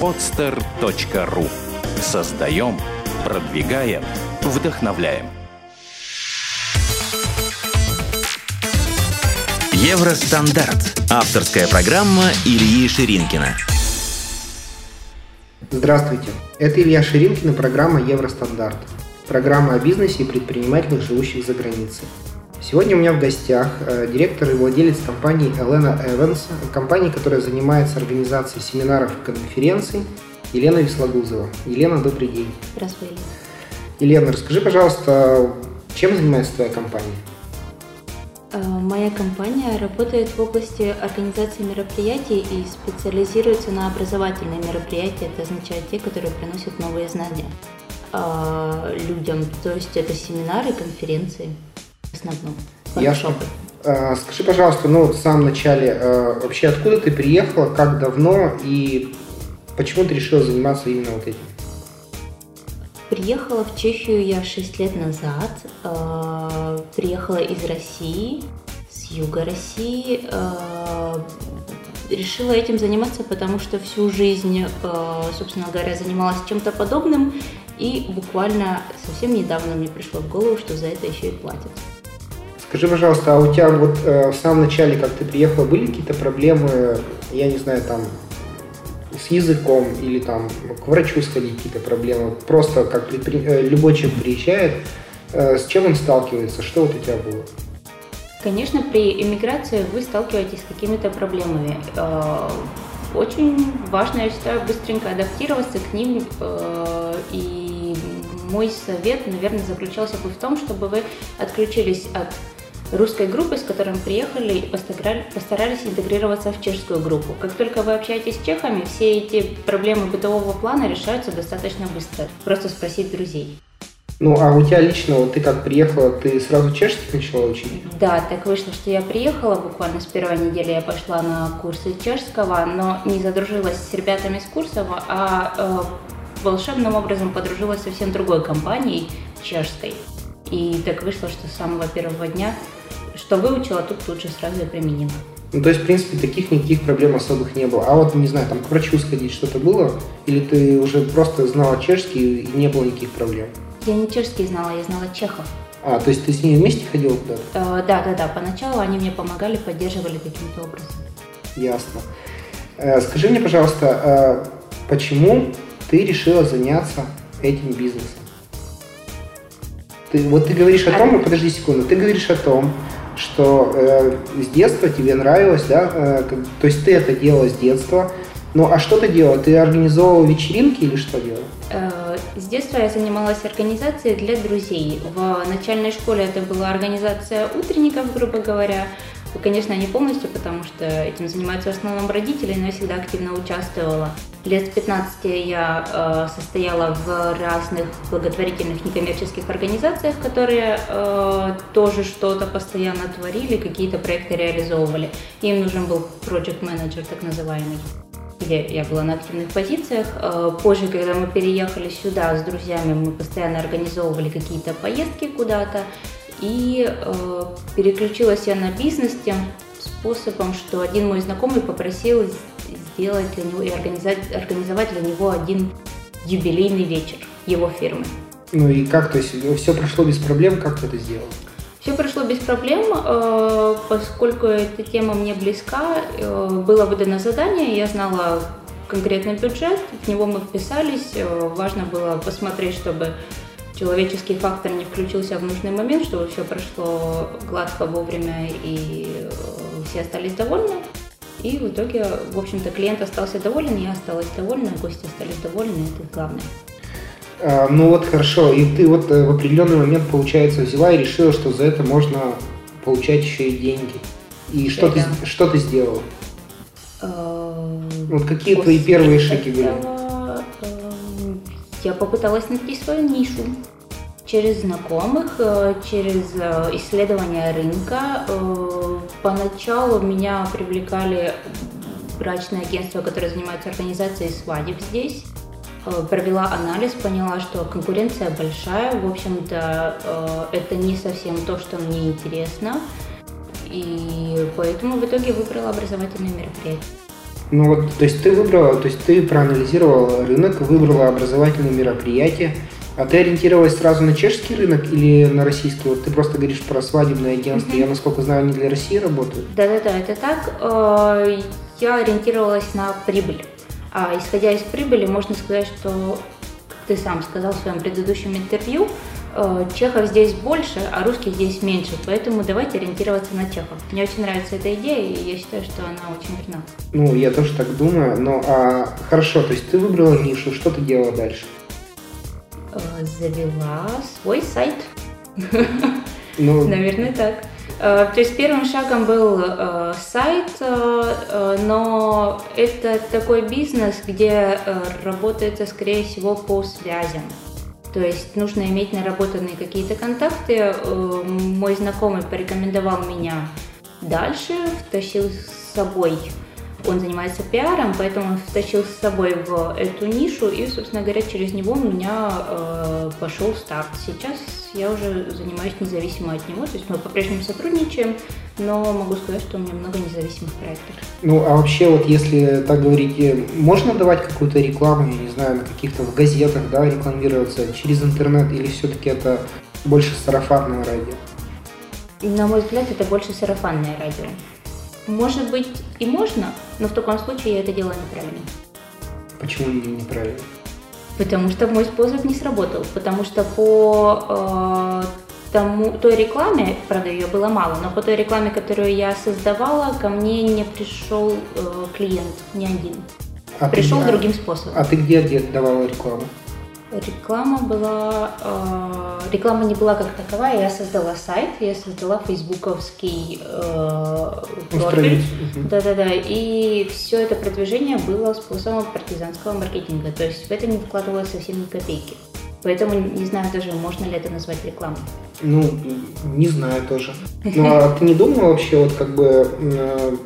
podster.ru Создаем, продвигаем, вдохновляем. Евростандарт. Авторская программа Ильи Ширинкина. Здравствуйте. Это Илья Ширинкин и программа Евростандарт. Программа о бизнесе и предпринимателях, живущих за границей. Сегодня у меня в гостях э, директор и владелец компании Елена Эванс, компании, которая занимается организацией семинаров и конференций, Елена Веслогузова. Елена, добрый день. Здравствуй, Елена. Елена, расскажи, пожалуйста, чем занимается твоя компания? Э, моя компания работает в области организации мероприятий и специализируется на образовательные мероприятия. Это означает те, которые приносят новые знания э, людям. То есть это семинары, конференции основном. Ясно. Э, скажи, пожалуйста, ну в самом начале, вообще откуда ты приехала, как давно и почему ты решила заниматься именно вот этим? Приехала в Чехию я 6 лет назад. Э, приехала из России, с юга России. Э, решила этим заниматься, потому что всю жизнь, э, собственно говоря, занималась чем-то подобным. И буквально совсем недавно мне пришло в голову, что за это еще и платят. Скажи, пожалуйста, а у тебя вот в самом начале, как ты приехала, были какие-то проблемы, я не знаю, там, с языком или там к врачу сходить какие-то проблемы. Просто как предпри... Э, любой человек приезжает, э, с чем он сталкивается, что вот у тебя было? Конечно, при иммиграции вы сталкиваетесь с какими-то проблемами. Э, очень важно, я считаю, быстренько адаптироваться к ним. И мой совет, наверное, заключался бы в том, чтобы вы отключились от русской группы, с которой мы приехали и постарались интегрироваться в чешскую группу. Как только вы общаетесь с чехами, все эти проблемы бытового плана решаются достаточно быстро. Просто спросить друзей. Ну, а у тебя лично, вот ты как приехала, ты сразу чешский начала учить? Да, так вышло, что я приехала, буквально с первой недели я пошла на курсы чешского, но не задружилась с ребятами с курсов, а э, волшебным образом подружилась совсем другой компанией, чешской. И так вышло, что с самого первого дня что выучила, тут лучше сразу и применила. Ну, то есть, в принципе, таких никаких проблем особых не было. А вот, не знаю, там к врачу сходить что-то было? Или ты уже просто знала чешский и не было никаких проблем? Я не чешский знала, я знала чехов. А, то есть ты с ними вместе ходила куда-то? Э, да, да, да. Поначалу они мне помогали, поддерживали каким-то образом. Ясно. Э, скажи мне, пожалуйста, э, почему ты решила заняться этим бизнесом? Ты, вот ты говоришь о том, а... подожди секунду, ты говоришь о том, что э, с детства тебе нравилось, да, э, то есть ты это делала с детства, ну а что ты делала? Ты организовывала вечеринки или что делала? Э, с детства я занималась организацией для друзей. В начальной школе это была организация утренников, грубо говоря. Конечно, не полностью, потому что этим занимаются в основном родители, но я всегда активно участвовала. Лет с 15 я э, состояла в разных благотворительных некоммерческих организациях, которые э, тоже что-то постоянно творили, какие-то проекты реализовывали. Им нужен был project manager, так называемый где я была на активных позициях. Э, позже, когда мы переехали сюда с друзьями, мы постоянно организовывали какие-то поездки куда-то. И э, переключилась я на бизнес тем способом, что один мой знакомый попросил сделать для него и организовать, организовать для него один юбилейный вечер его фирмы. Ну и как, то есть все прошло без проблем, как ты это сделал? Все прошло без проблем, э, поскольку эта тема мне близка, э, было выдано задание, я знала конкретный бюджет, в него мы вписались, э, важно было посмотреть, чтобы человеческий фактор не включился в нужный момент, чтобы все прошло гладко, вовремя и все остались довольны. И в итоге, в общем-то, клиент остался доволен, я осталась довольна, гости остались довольны, это главное. А, ну вот хорошо, и ты вот э, в определенный момент, получается, взяла и решила, что за это можно получать еще и деньги. И что, ты, что ты сделала? А, вот какие твои первые шаги были? Э, я попыталась найти свою нишу через знакомых, э, через э, исследование рынка. Э, поначалу меня привлекали брачные агентства, которые занимаются организацией свадеб здесь. Провела анализ, поняла, что конкуренция большая. В общем-то, это не совсем то, что мне интересно. И поэтому в итоге выбрала образовательные мероприятия. Ну вот, то есть ты выбрала, то есть ты проанализировала рынок, выбрала образовательные мероприятия, а ты ориентировалась сразу на чешский рынок или на российский? Вот ты просто говоришь про свадебное агентство. Mm-hmm. Я, насколько знаю, они для России работают. Да-да-да, это так. Э, я ориентировалась на прибыль. А исходя из прибыли, можно сказать, что, как ты сам сказал в своем предыдущем интервью, э, чехов здесь больше, а русских здесь меньше. Поэтому давайте ориентироваться на чехов. Мне очень нравится эта идея, и я считаю, что она очень верна. Ну, я тоже так думаю. Но а, хорошо, то есть ты выбрала нишу, что ты делала дальше? Э, завела свой сайт. Ну... Наверное, так. Э, то есть первым шагом был э, сайт, но это такой бизнес, где работается, скорее всего, по связям. То есть нужно иметь наработанные какие-то контакты. Мой знакомый порекомендовал меня дальше, втащил с собой он занимается пиаром, поэтому он втащил с собой в эту нишу, и, собственно говоря, через него у меня э, пошел старт. Сейчас я уже занимаюсь независимо от него, то есть мы по-прежнему сотрудничаем, но могу сказать, что у меня много независимых проектов. Ну, а вообще, вот если так говорить, э, можно давать какую-то рекламу, я не знаю, на каких-то газетах, да, рекламироваться через интернет, или все-таки это больше сарафанное радио? На мой взгляд, это больше сарафанное радио. Может быть и можно, но в таком случае я это делаю неправильно. Почему неправильно? Потому что мой способ не сработал. Потому что по э, тому, той рекламе, правда, ее было мало, но по той рекламе, которую я создавала, ко мне не пришел э, клиент, ни один. А пришел ты, другим способом. А ты где, где давала рекламу? Реклама была... Э, реклама не была как таковая. Я создала сайт, я создала фейсбуковский э, профиль. Да-да-да. И все это продвижение было способом партизанского маркетинга. То есть в это не вкладывалось совсем ни копейки. Поэтому не знаю даже, можно ли это назвать рекламой. Ну, не знаю тоже. Ну, а ты не думала вообще вот как бы э,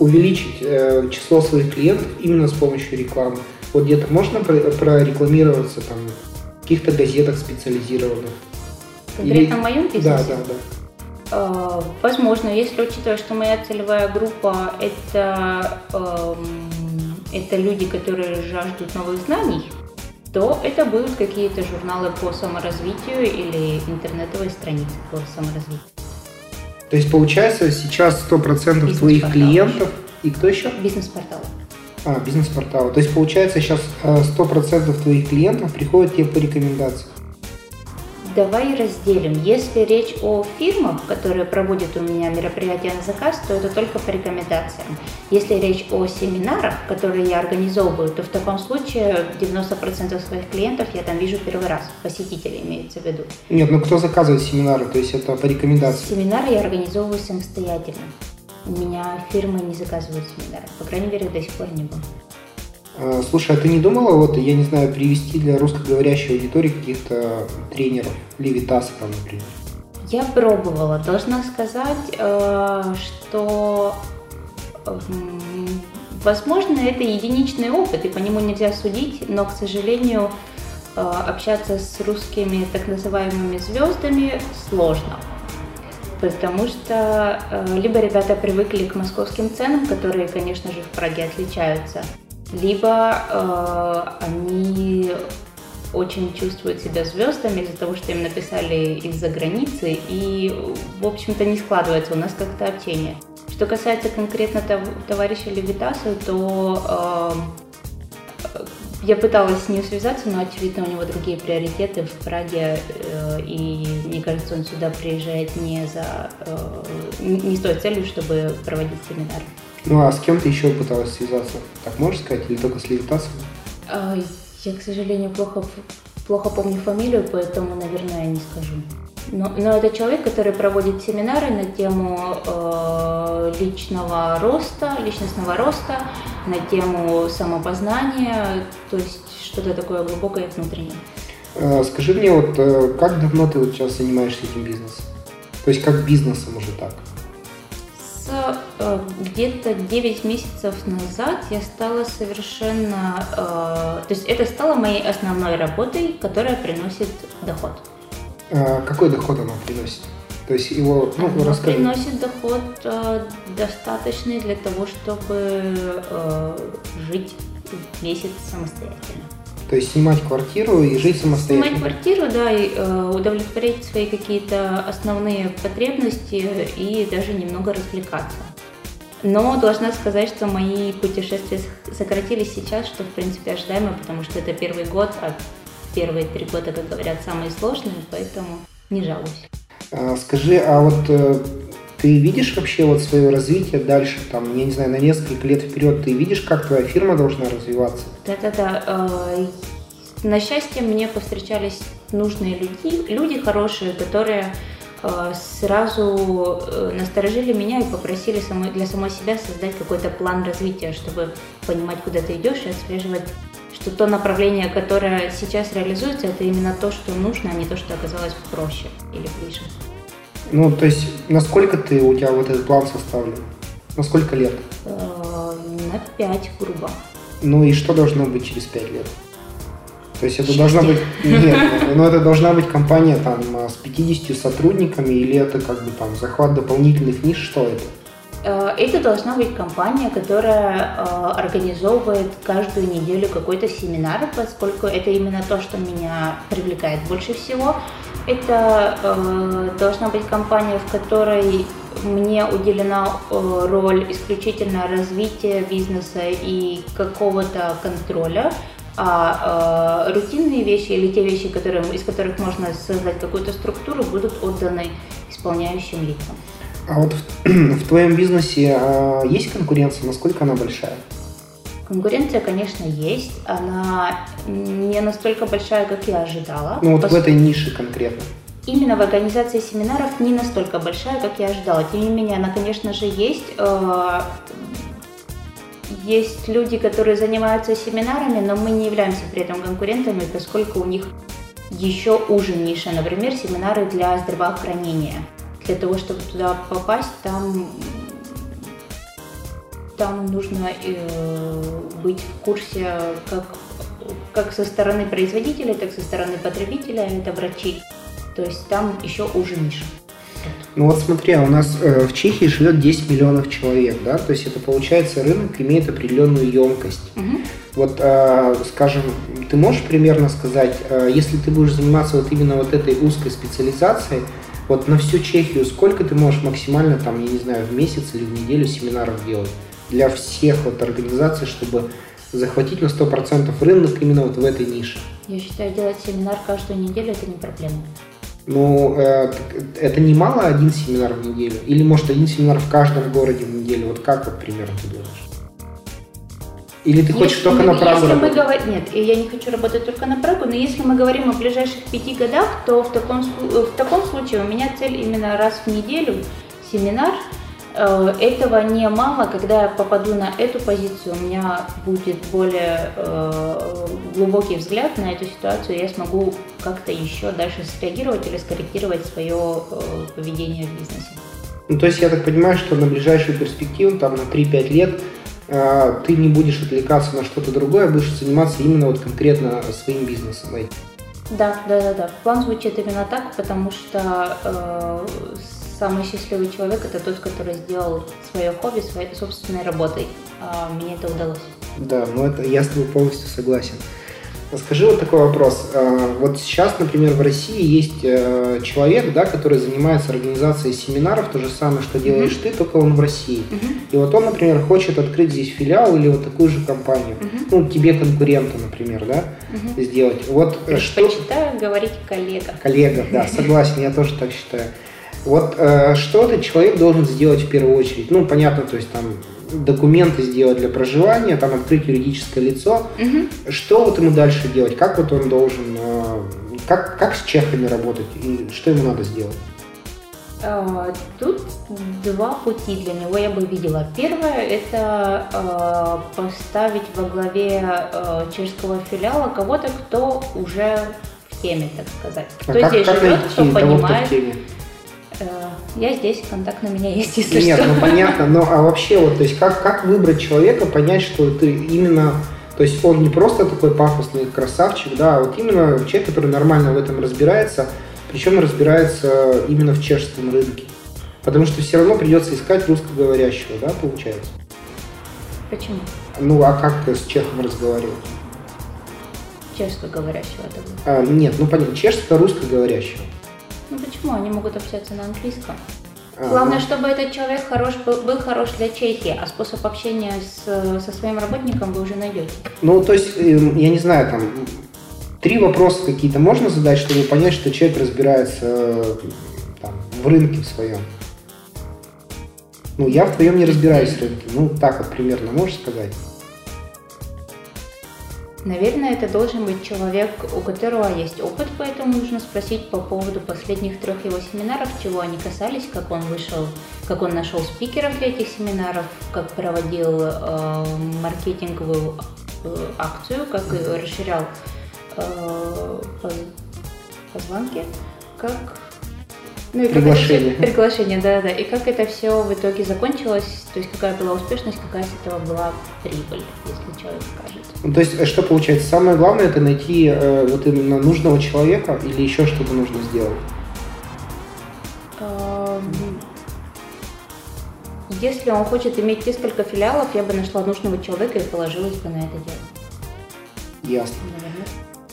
увеличить э, число своих клиентов именно с помощью рекламы? Вот где-то можно прорекламироваться там в каких-то газетах специализированных? Конкретно Или... в моем бизнесе? Да, да, да. Uh, возможно, если учитывать, что моя целевая группа это, uh, это люди, которые жаждут новых знаний, то это будут какие-то журналы по саморазвитию или интернетовые страницы по саморазвитию. То есть получается сейчас 100% твоих клиентов и кто еще? Бизнес-порталы. А, бизнес-портал. То есть получается сейчас 100% э, твоих клиентов приходят тебе по рекомендации. Давай разделим. Если речь о фирмах, которые проводят у меня мероприятия на заказ, то это только по рекомендациям. Если речь о семинарах, которые я организовываю, то в таком случае 90% своих клиентов я там вижу первый раз. Посетители имеется в виду. Нет, ну кто заказывает семинары? То есть это по рекомендации? Семинары я организовываю самостоятельно. У меня фирмы не заказывают семинары. По крайней мере, до сих пор не было. А, слушай, а ты не думала, вот, я не знаю, привести для русскоговорящей аудитории каких-то тренеров, Левитаса там, например? Я пробовала. Должна сказать, э, что возможно, это единичный опыт, и по нему нельзя судить, но, к сожалению, э, общаться с русскими так называемыми звездами сложно потому что э, либо ребята привыкли к московским ценам, которые, конечно же, в Праге отличаются, либо э, они очень чувствуют себя звездами из-за того, что им написали из-за границы, и, в общем-то, не складывается у нас как-то общение. Что касается конкретно товарища Левитаса, то э, я пыталась с ним связаться, но, очевидно, у него другие приоритеты в Праге, э, и мне кажется, он сюда приезжает не, за, э, не с той целью, чтобы проводить семинары. Ну а с кем ты еще пыталась связаться? Так можешь сказать, или только с Левитасом? А, я, к сожалению, плохо, плохо помню фамилию, поэтому, наверное, я не скажу. Но, но это человек, который проводит семинары на тему э, личного роста, личностного роста, на тему самопознания, то есть что-то такое глубокое внутреннее. Э, скажи мне, вот э, как давно ты вот сейчас занимаешься этим бизнесом? То есть как бизнесом уже так? С э, где-то 9 месяцев назад я стала совершенно... Э, то есть это стало моей основной работой, которая приносит доход. А какой доход она приносит? То есть его, ну, Оно расскажи. приносит доход э, достаточный для того, чтобы э, жить месяц самостоятельно. То есть снимать квартиру и жить Снимать самостоятельно. квартиру, да, и э, удовлетворять свои какие-то основные потребности и даже немного развлекаться. Но должна сказать, что мои путешествия сократились сейчас, что в принципе ожидаемо, потому что это первый год, а первые три года, как говорят, самые сложные, поэтому не жалуюсь. А, Скажи, а вот э, ты видишь вообще вот свое развитие дальше, там, я не знаю, на несколько лет вперед, ты видишь, как твоя фирма должна развиваться? Да-да-да. э, На счастье мне повстречались нужные люди, люди хорошие, которые э, сразу насторожили меня и попросили самой, для самой себя создать какой-то план развития, чтобы понимать, куда ты идешь и отслеживать, что то направление, которое сейчас реализуется, это именно то, что нужно, а не то, что оказалось проще или ближе. Ну, то есть, насколько ты, у тебя вот этот план составлен? На сколько лет? Э, На 5, грубо. Ну и что должно быть через пять лет? То есть это должна быть... Нет, ну это должна быть компания там а, с 50 сотрудниками или это как бы там захват дополнительных ниш, что это? Э, Это должна быть компания, которая э, организовывает каждую неделю какой-то семинар, поскольку это именно то, что меня привлекает больше всего. Это э, должна быть компания, в которой мне уделена роль исключительно развития бизнеса и какого-то контроля, а э, рутинные вещи или те вещи, которые, из которых можно создать какую-то структуру, будут отданы исполняющим лицам. А вот в, в твоем бизнесе а, есть конкуренция? Насколько она большая? Конкуренция, конечно, есть. Она не настолько большая, как я ожидала. Ну вот в Пос- этой нише конкретно. Именно в организации семинаров не настолько большая, как я ожидала. Тем не менее, она, конечно же, есть. Э, Есть люди, которые занимаются семинарами, но мы не являемся при этом конкурентами, поскольку у них еще уже ниша, например, семинары для здравоохранения. Для того, чтобы туда попасть, там там нужно э, быть в курсе как, как со стороны производителя, так и со стороны потребителя, это врачи. То есть там еще уже ниша. Ну вот смотри, а у нас э, в Чехии живет 10 миллионов человек, да? То есть это получается рынок имеет определенную емкость. Мгм. Вот, э, скажем, ты можешь примерно сказать, э, если ты будешь заниматься вот именно вот этой узкой специализацией, вот на всю Чехию сколько ты можешь максимально там, я не знаю, в месяц или в неделю семинаров делать для всех вот организаций, чтобы захватить на 100% рынок именно вот в этой нише? Я считаю, делать семинар каждую неделю это не проблема. Ну, э, это немало один семинар в неделю? Или, может, один семинар в каждом городе в неделю? Вот как вот примерно ты думаешь? Или ты хочешь Если только мы- на Прагу если мы работать? говорим, Нет, и я не хочу работать только на Прагу, но если мы говорим о ближайших пяти годах, то в таком, слу- в таком случае у меня цель именно раз в неделю семинар. Э, Этого не мало, когда я попаду на эту позицию, у меня будет более э, глубокий взгляд на эту ситуацию, и я смогу как-то еще дальше среагировать или скорректировать свое э, поведение в бизнесе. Ну, то есть я так понимаю, что на ближайшую перспективу, там на 3-5 лет, э, ты не будешь отвлекаться на что-то другое, а будешь заниматься именно вот конкретно своим бизнесом. Да, да, да, да. План звучит именно так, потому что э, самый счастливый человек это тот, который сделал свое хобби своей собственной работой. А мне это удалось. Да, ну это я с тобой полностью согласен. А Скажи вот такой вопрос. А, Вот сейчас, например, в России есть э, человек, да, который занимается организацией семинаров, то же самое, что делаешь ты, только он в России. И вот он, например, хочет открыть здесь филиал или вот такую же компанию. Ну, тебе конкурента, например, да, сделать. Вот э, что... Предпочитаю говорить коллега. Коллега, да, согласен, я тоже так считаю. Вот э, что этот человек должен сделать в первую очередь? Ну, понятно, то есть там документы сделать для проживания, там открыть юридическое лицо. Мгм. Что вот ему дальше делать? Как вот он должен, э, как, как с чехами работать? И что ему надо сделать? А, Тут два пути для него я бы видела. Первое – это а, поставить во главе а, чешского филиала кого-то, кто уже в теме, так сказать. А Кто как, здесь как живет, кто того, кто в понимает. теме? Э, Я здесь, контакт на меня есть, если Нет, что. ну понятно, но а вообще вот, то есть как, как выбрать человека, понять, что ты именно, то есть он не просто такой пафосный красавчик, да, а вот именно человек, который нормально в этом разбирается, причем разбирается именно в чешском рынке. Потому что все равно придется искать русскоговорящего, да, получается? Почему? Ну, а как ты с чехом разговаривать? Чешскоговорящего тогда. А, нет, ну понятно, чешско-русскоговорящего. Ну почему? Они могут общаться на английском. А, Главное, чтобы этот человек хорош, был, был хорош для Чехии, а способ общения с, со своим работником вы уже найдете. Ну, то есть, эм, я не знаю, там, три вопроса какие-то можно задать, чтобы понять, что человек разбирается э, там, в рынке в своем? Ну, я в твоем не разбираюсь в рынке. Ну, так вот примерно можешь сказать? Наверное, это должен быть человек, у которого есть опыт, поэтому нужно спросить по поводу последних трех его семинаров, чего они касались, как он вышел, как он нашел спикеров для этих семинаров, как проводил э, маркетинговую э, акцию, как расширял э, поз- позвонки, как ну и как это всё- Приглашение. приглашение, да, да. И как это все в итоге закончилось, то есть какая была успешность, какая с этого была прибыль, если человек скажет. Ну, то есть, э, что получается? Самое главное это найти э, вот именно нужного человека или еще что-то нужно сделать? Эм, Если он хочет иметь несколько филиалов, я бы нашла нужного человека и положилась бы на это дело. Ясно. Наверное.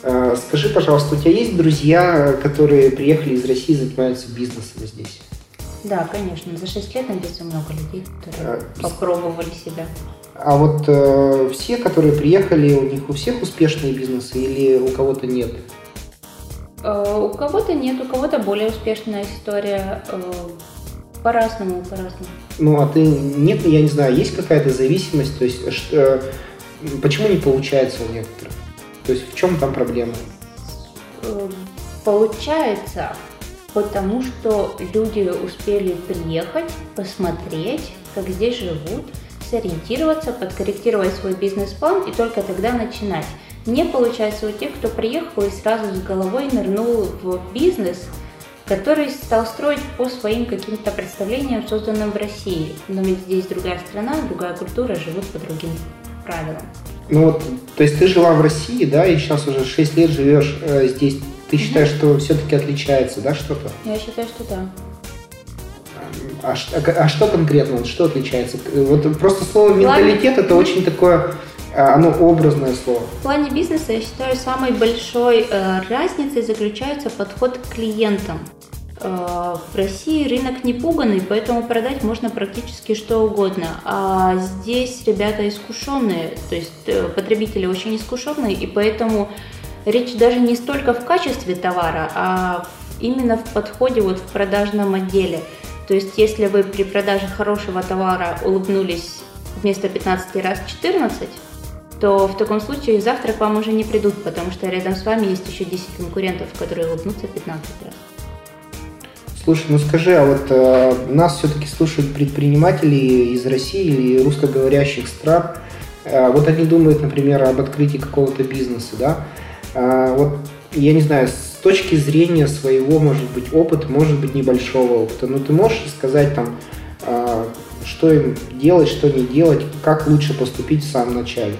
Э, Скажи, пожалуйста, у тебя есть друзья, которые приехали из России и занимаются бизнесом здесь? Да, конечно. За 6 лет найдется много людей, которые А, попробовали себя. А вот э, все, которые приехали, у них у всех успешные бизнесы или у кого-то нет? Э, У кого-то нет, у кого-то более успешная история. э, По-разному, по-разному. Ну, а ты нет, я не знаю, есть какая-то зависимость, то есть э, почему не получается у некоторых? То есть в чем там проблема? Э, Получается, потому что люди успели приехать, посмотреть, как здесь живут, сориентироваться, подкорректировать свой бизнес-план и только тогда начинать. Не получается у тех, кто приехал и сразу с головой нырнул в бизнес, который стал строить по своим каким-то представлениям, созданным в России. Но ведь здесь другая страна, другая культура, живут по другим правилам. Ну вот, то есть ты жила в России, да, и сейчас уже 6 лет живешь э, здесь. Ты считаешь, что все-таки отличается, да, что-то? Я считаю, что да. А, а, а что конкретно, что отличается? Вот просто слово менталитет это очень такое, а, оно образное слово. В плане бизнеса, я считаю, самой большой э, разницей заключается подход к клиентам. Э, в России рынок не пуганный, поэтому продать можно практически что угодно. А здесь ребята искушенные, то есть э, потребители очень искушенные, и поэтому речь даже не столько в качестве товара, а именно в подходе вот в продажном отделе. То есть если вы при продаже хорошего товара улыбнулись вместо 15 раз 14, то в таком случае завтра к вам уже не придут, потому что рядом с вами есть еще 10 конкурентов, которые улыбнутся 15 раз. Слушай, ну скажи, а вот э, нас все-таки слушают предприниматели из России или русскоговорящих стран. Э, вот они думают, например, об открытии какого-то бизнеса, да? А, вот я не знаю, с точки зрения своего, может быть, опыта, может быть, небольшого опыта, ну ты можешь сказать там, а, что им делать, что не делать, как лучше поступить в самом начале?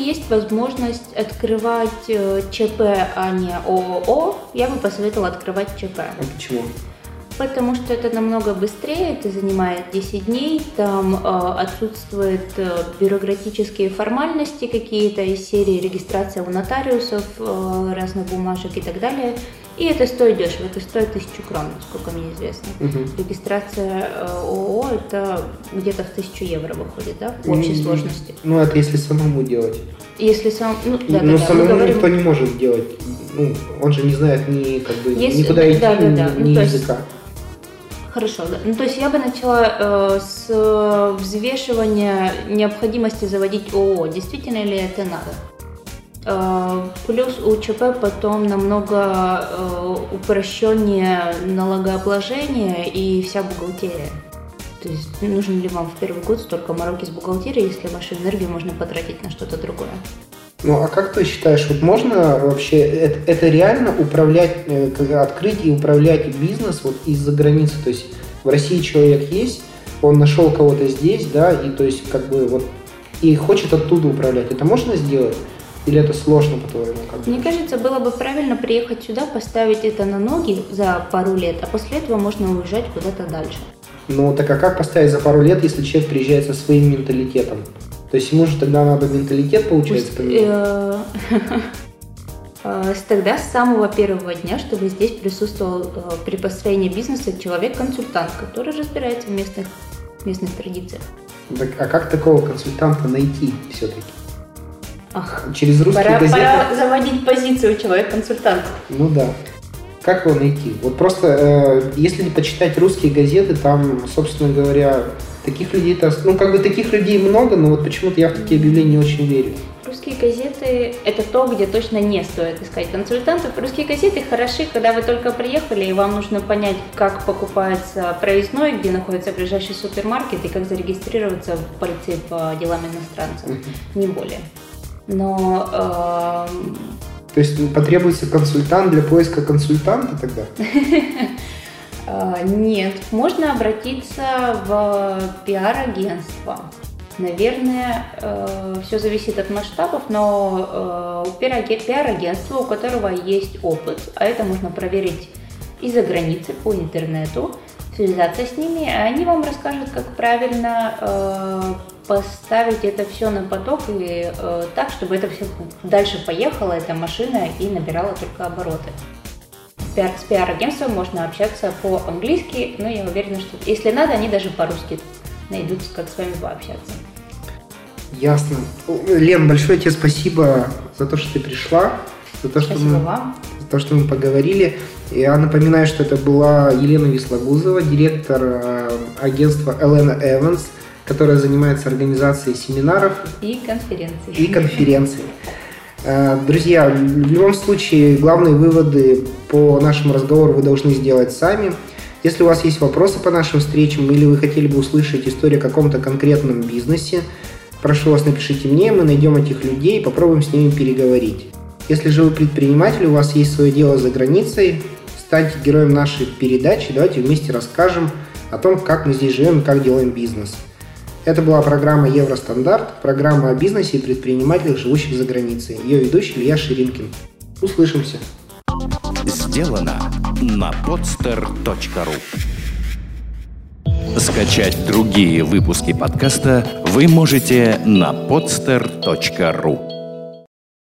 Есть возможность открывать э, ЧП, а не ООО, я бы посоветовала открывать ЧП. А почему? Потому что это намного быстрее, это занимает 10 дней, там э, отсутствуют э, бюрократические формальности какие-то из серии регистрация у нотариусов, э, разных бумажек и так далее. И это стоит дешево, это стоит тысячу крон, насколько мне известно. Мгм. Регистрация э, ООО это где-то в тысячу евро выходит, да, в общей М, сложности. Ну, это если самому делать. Если сам, ну да, Но да, самому говорим- никто не может делать. Ну, он же не знает ни как бы Если- никуда идти, да, да, ни, да. Ну, ни есть- языка. Хорошо, да. Ну, то есть я бы начала э, с э, взвешивания необходимости заводить ООО. Действительно ли это надо? Э, плюс у ЧП потом намного э, упрощеннее налогообложение и вся бухгалтерия. То есть нужен ли вам в первый год столько мороки с бухгалтерией, если вашу энергию можно потратить на что-то другое? Ну, а как ты считаешь, вот можно вообще, это, это реально управлять, э, открыть и управлять бизнес вот из-за границы? То есть в России человек есть, он нашел кого-то здесь, да, и то есть как бы вот и хочет оттуда управлять. Это можно сделать? Или это сложно, по-твоему? Как Мне кажется, было бы правильно приехать сюда, поставить это на ноги за пару лет, а после этого можно уезжать куда-то дальше. Ну, так а как поставить за пару лет, если человек приезжает со своим менталитетом? То есть ему же тогда надо менталитет, получается, поменять? э, э, Тогда с самого первого дня, чтобы здесь присутствовал э, при построении бизнеса человек-консультант, который разбирается в местных, местных традициях. Так, а как такого консультанта найти все-таки? Ах, Через русские пора, газеты? пора заводить позицию человек-консультанта. Ну да. Как его найти? Вот просто, э, если почитать русские газеты, там, собственно говоря, таких людей, то ну, как бы таких людей много, но вот почему-то я в такие объявления не очень верю. Русские газеты – это то, где точно не стоит искать консультантов. Русские газеты хороши, когда вы только приехали, и вам нужно понять, как покупается проездной, где находится ближайший супермаркет, и как зарегистрироваться в полиции по делам иностранцев. Не более. Но эм, То есть потребуется консультант для поиска консультанта тогда? э, нет, можно обратиться в пиар-агентство. Наверное, все зависит от масштабов, но э, пиар-аге- пиар-агентство, у которого есть опыт, а это можно проверить из-за границы по интернету, связаться с ними, и они вам расскажут, как правильно э, поставить это все на поток и э, так, чтобы это все дальше поехала, эта машина, и набирала только обороты. Пиар- с пиар-агентством можно общаться по-английски, но я уверена, что если надо, они даже по-русски найдут, как с вами пообщаться. Ясно. Лен, большое тебе спасибо за то, что ты пришла, за то, что Спасибо мы вам. за то, что мы поговорили. Я напоминаю, что это была Елена Вислогузова, директор э, агентства Элена Эванс, которая занимается организацией семинаров И конференции. и конференций. Э, Друзья, в любом случае, главные выводы по нашему разговору вы должны сделать сами. Если у вас есть вопросы по нашим встречам или вы хотели бы услышать историю о каком-то конкретном бизнесе, прошу вас, напишите мне, мы найдем этих людей и попробуем с ними переговорить. Если же вы предприниматель, у вас есть свое дело за границей, станьте героем нашей передачи, давайте вместе расскажем о том, как мы здесь живем и как делаем бизнес. Это была программа Евростандарт, программа о бизнесе и предпринимателях, живущих за границей. Ее ведущий Илья Ширинкин. Услышимся. Сделано на podster.ru Скачать другие выпуски подкаста вы можете на podster.ru